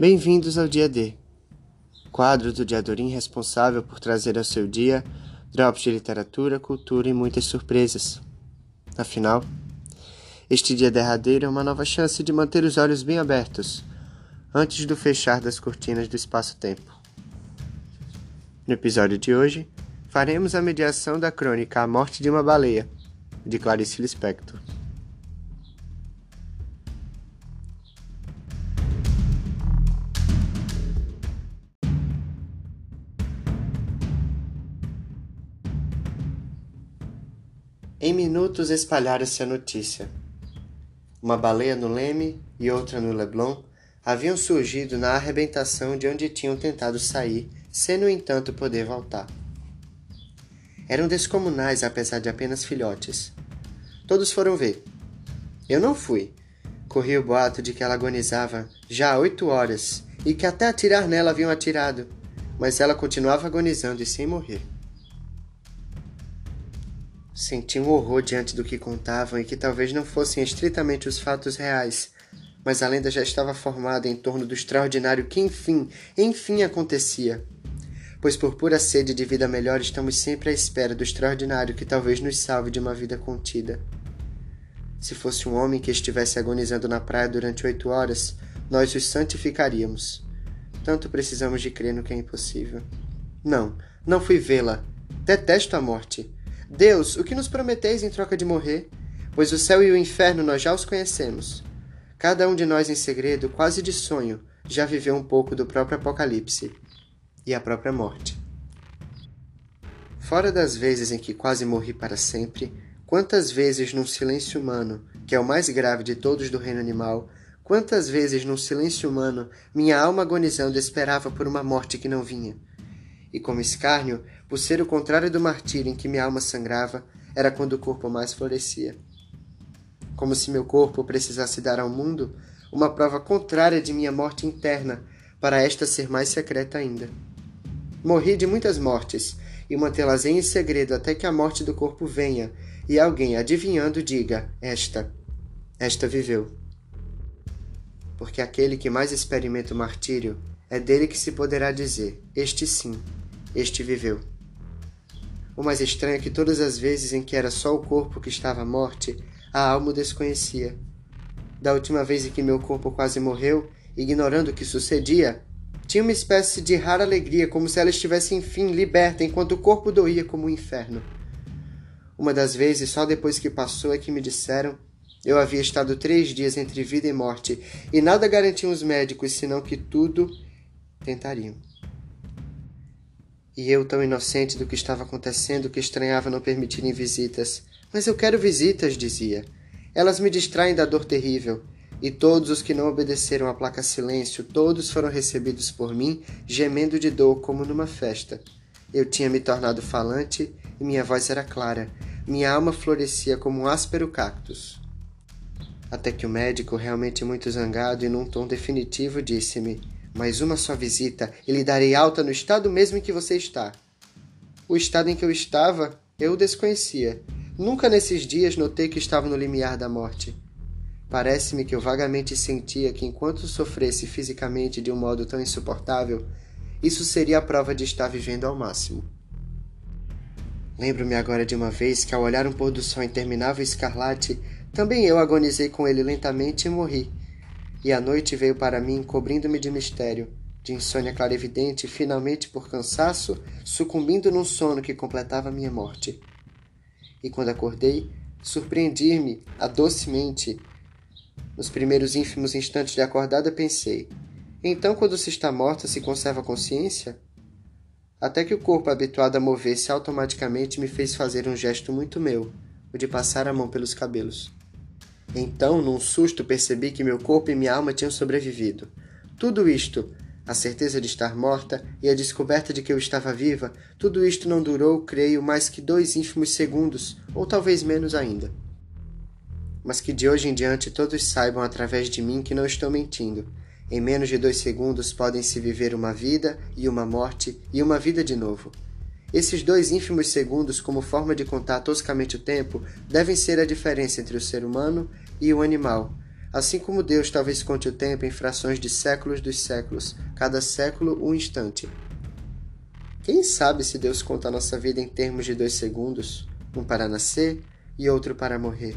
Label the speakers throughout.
Speaker 1: Bem-vindos ao Dia D, quadro do Diadorim responsável por trazer ao seu dia drops de literatura, cultura e muitas surpresas. Afinal, este dia derradeiro é uma nova chance de manter os olhos bem abertos antes do fechar das cortinas do espaço-tempo. No episódio de hoje, faremos a mediação da crônica A Morte de uma Baleia, de Clarice Lispector. Em minutos espalhara-se a notícia. Uma baleia no Leme e outra no Leblon haviam surgido na arrebentação de onde tinham tentado sair, sem no entanto poder voltar. Eram descomunais apesar de apenas filhotes. Todos foram ver. Eu não fui. Corri o boato de que ela agonizava já há oito horas e que até atirar nela haviam atirado, mas ela continuava agonizando e sem morrer. Senti um horror diante do que contavam e que talvez não fossem estritamente os fatos reais, mas a lenda já estava formada em torno do extraordinário que enfim, enfim acontecia. Pois por pura sede de vida melhor estamos sempre à espera do extraordinário que talvez nos salve de uma vida contida. Se fosse um homem que estivesse agonizando na praia durante oito horas, nós os santificaríamos. Tanto precisamos de crer no que é impossível. Não, não fui vê-la. Detesto a morte Deus, o que nos prometeis em troca de morrer? Pois o céu e o inferno nós já os conhecemos. Cada um de nós em segredo, quase de sonho, já viveu um pouco do próprio Apocalipse e a própria morte. Fora das vezes em que quase morri para sempre, quantas vezes num silêncio humano, que é o mais grave de todos do reino animal, quantas vezes num silêncio humano minha alma agonizando esperava por uma morte que não vinha e como escárnio, por ser o contrário do martírio em que minha alma sangrava, era quando o corpo mais florescia. Como se meu corpo precisasse dar ao mundo uma prova contrária de minha morte interna, para esta ser mais secreta ainda. Morri de muitas mortes, e mantê-las em segredo até que a morte do corpo venha, e alguém, adivinhando, diga: Esta, esta viveu. Porque aquele que mais experimenta o martírio, é dele que se poderá dizer: Este sim, este viveu. O mais estranho é que todas as vezes em que era só o corpo que estava à morte, a alma o desconhecia. Da última vez em que meu corpo quase morreu, ignorando o que sucedia, tinha uma espécie de rara alegria, como se ela estivesse enfim liberta, enquanto o corpo doía como um inferno. Uma das vezes, só depois que passou, é que me disseram eu havia estado três dias entre vida e morte, e nada garantiam os médicos senão que tudo tentariam. E eu, tão inocente do que estava acontecendo, que estranhava não permitirem visitas. Mas eu quero visitas, dizia. Elas me distraem da dor terrível. E todos os que não obedeceram à placa silêncio, todos foram recebidos por mim, gemendo de dor como numa festa. Eu tinha me tornado falante e minha voz era clara. Minha alma florescia como um áspero cactus. Até que o médico, realmente muito zangado e num tom definitivo, disse-me: mais uma só visita e lhe darei alta no estado mesmo em que você está. O estado em que eu estava, eu o desconhecia. Nunca nesses dias notei que estava no limiar da morte. Parece-me que eu vagamente sentia que enquanto sofresse fisicamente de um modo tão insuportável, isso seria a prova de estar vivendo ao máximo. Lembro-me agora de uma vez que, ao olhar um pôr do sol interminável escarlate, também eu agonizei com ele lentamente e morri, e a noite veio para mim cobrindo-me de mistério, de insônia clarividente, e finalmente, por cansaço, sucumbindo num sono que completava minha morte. E quando acordei, surpreendi-me, docemente. Nos primeiros ínfimos instantes de acordada, pensei: então, quando se está morta, se conserva a consciência? Até que o corpo habituado a mover-se automaticamente me fez fazer um gesto muito meu, o de passar a mão pelos cabelos. Então, num susto, percebi que meu corpo e minha alma tinham sobrevivido. Tudo isto, a certeza de estar morta e a descoberta de que eu estava viva, tudo isto não durou, creio, mais que dois ínfimos segundos, ou talvez menos ainda. Mas que de hoje em diante todos saibam através de mim que não estou mentindo. Em menos de dois segundos podem se viver uma vida e uma morte e uma vida de novo. Esses dois ínfimos segundos, como forma de contar toscamente o tempo, devem ser a diferença entre o ser humano e o animal, Assim como Deus talvez conte o tempo em frações de séculos dos séculos, cada século um instante. Quem sabe se Deus conta a nossa vida em termos de dois segundos, um para nascer e outro para morrer?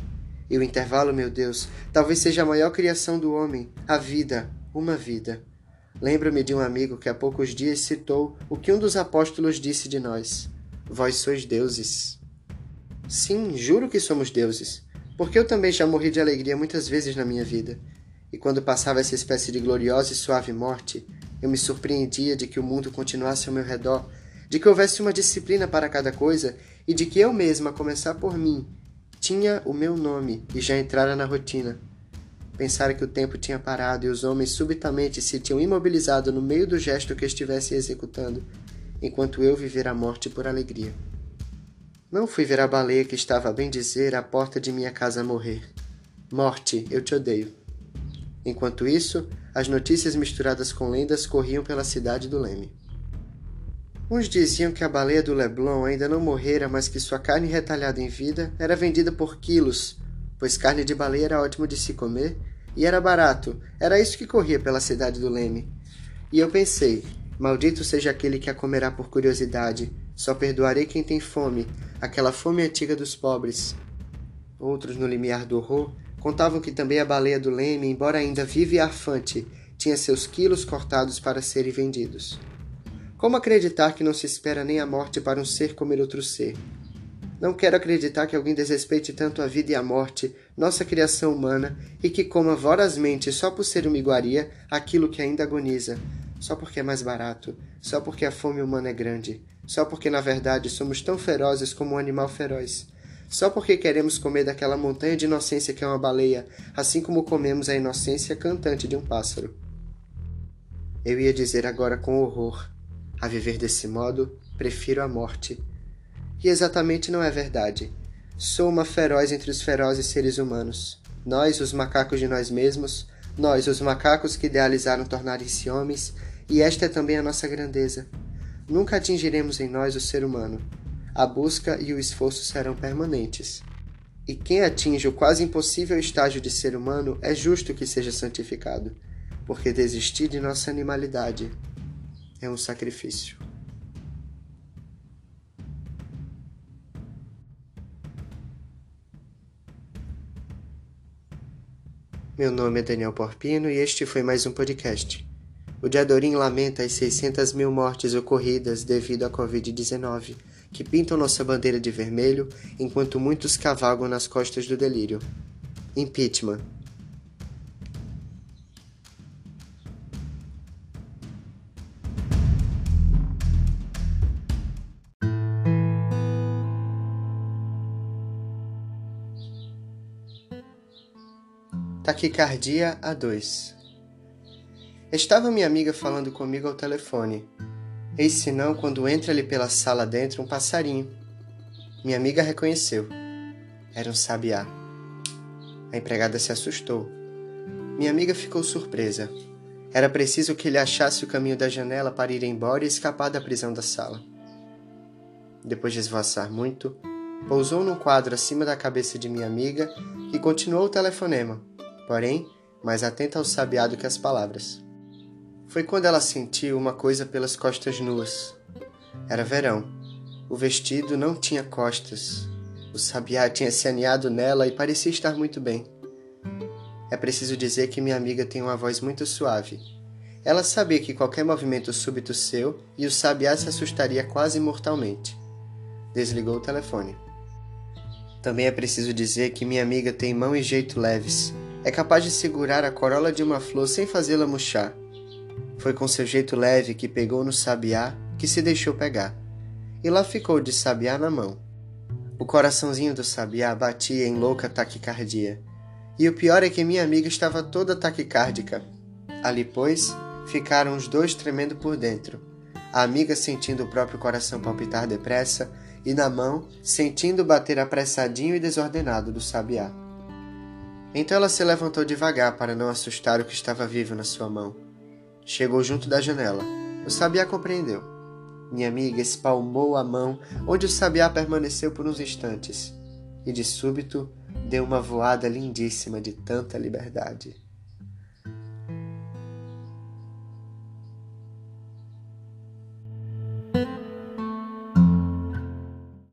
Speaker 1: E o intervalo, meu Deus, talvez seja a maior criação do homem, a vida, uma vida. Lembro-me de um amigo que há poucos dias citou o que um dos apóstolos disse de nós: Vós sois deuses. Sim, juro que somos deuses, porque eu também já morri de alegria muitas vezes na minha vida. E quando passava essa espécie de gloriosa e suave morte, eu me surpreendia de que o mundo continuasse ao meu redor, de que houvesse uma disciplina para cada coisa e de que eu mesma, a começar por mim, tinha o meu nome e já entrara na rotina. Pensara que o tempo tinha parado e os homens subitamente se tinham imobilizado no meio do gesto que estivessem executando, enquanto eu vivera a morte por alegria. Não fui ver a baleia que estava, a bem dizer, à porta de minha casa morrer. Morte, eu te odeio. Enquanto isso, as notícias misturadas com lendas corriam pela cidade do Leme. Uns diziam que a baleia do Leblon ainda não morrera, mas que sua carne retalhada em vida era vendida por quilos pois carne de baleia era ótimo de se comer e era barato. Era isso que corria pela cidade do Leme. E eu pensei: maldito seja aquele que a comerá por curiosidade. Só perdoarei quem tem fome, aquela fome antiga dos pobres. Outros, no limiar do horror, contavam que também a baleia do Leme, embora ainda viva e arfante, tinha seus quilos cortados para serem vendidos. Como acreditar que não se espera nem a morte para um ser comer outro ser? Não quero acreditar que alguém desrespeite tanto a vida e a morte, nossa criação humana, e que coma vorazmente, só por ser uma iguaria, aquilo que ainda agoniza, só porque é mais barato, só porque a fome humana é grande, só porque na verdade somos tão ferozes como um animal feroz. Só porque queremos comer daquela montanha de inocência que é uma baleia, assim como comemos a inocência cantante de um pássaro. Eu ia dizer agora com horror: a viver desse modo, prefiro a morte e exatamente não é verdade. Sou uma feroz entre os ferozes seres humanos. Nós, os macacos de nós mesmos, nós, os macacos que idealizaram tornarem-se homens, e esta é também a nossa grandeza. Nunca atingiremos em nós o ser humano. A busca e o esforço serão permanentes. E quem atinge o quase impossível estágio de ser humano é justo que seja santificado, porque desistir de nossa animalidade é um sacrifício. Meu nome é Daniel Porpino e este foi mais um podcast. O Diadorim lamenta as 600 mil mortes ocorridas devido à Covid-19, que pintam nossa bandeira de vermelho enquanto muitos cavalgam nas costas do delírio. Impeachment. Taquicardia a 2 Estava minha amiga falando comigo ao telefone. Eis senão quando entra ali pela sala dentro um passarinho. Minha amiga reconheceu. Era um sabiá. A empregada se assustou. Minha amiga ficou surpresa. Era preciso que ele achasse o caminho da janela para ir embora e escapar da prisão da sala. Depois de esvoaçar muito, pousou num quadro acima da cabeça de minha amiga e continuou o telefonema porém, mais atenta ao sabiá do que às palavras. Foi quando ela sentiu uma coisa pelas costas nuas. Era verão. O vestido não tinha costas. O sabiá tinha se aninhado nela e parecia estar muito bem. É preciso dizer que minha amiga tem uma voz muito suave. Ela sabia que qualquer movimento súbito seu e o sabiá se assustaria quase mortalmente. Desligou o telefone. Também é preciso dizer que minha amiga tem mão e jeito leves é capaz de segurar a corola de uma flor sem fazê-la murchar. Foi com seu jeito leve que pegou no sabiá que se deixou pegar, e lá ficou de sabiá na mão. O coraçãozinho do sabiá batia em louca taquicardia, e o pior é que minha amiga estava toda taquicárdica. Ali, pois, ficaram os dois tremendo por dentro, a amiga sentindo o próprio coração palpitar depressa, e na mão sentindo bater apressadinho e desordenado do sabiá. Então ela se levantou devagar para não assustar o que estava vivo na sua mão. Chegou junto da janela. O sabiá compreendeu. Minha amiga espalmou a mão, onde o sabiá permaneceu por uns instantes, e de súbito deu uma voada lindíssima de tanta liberdade.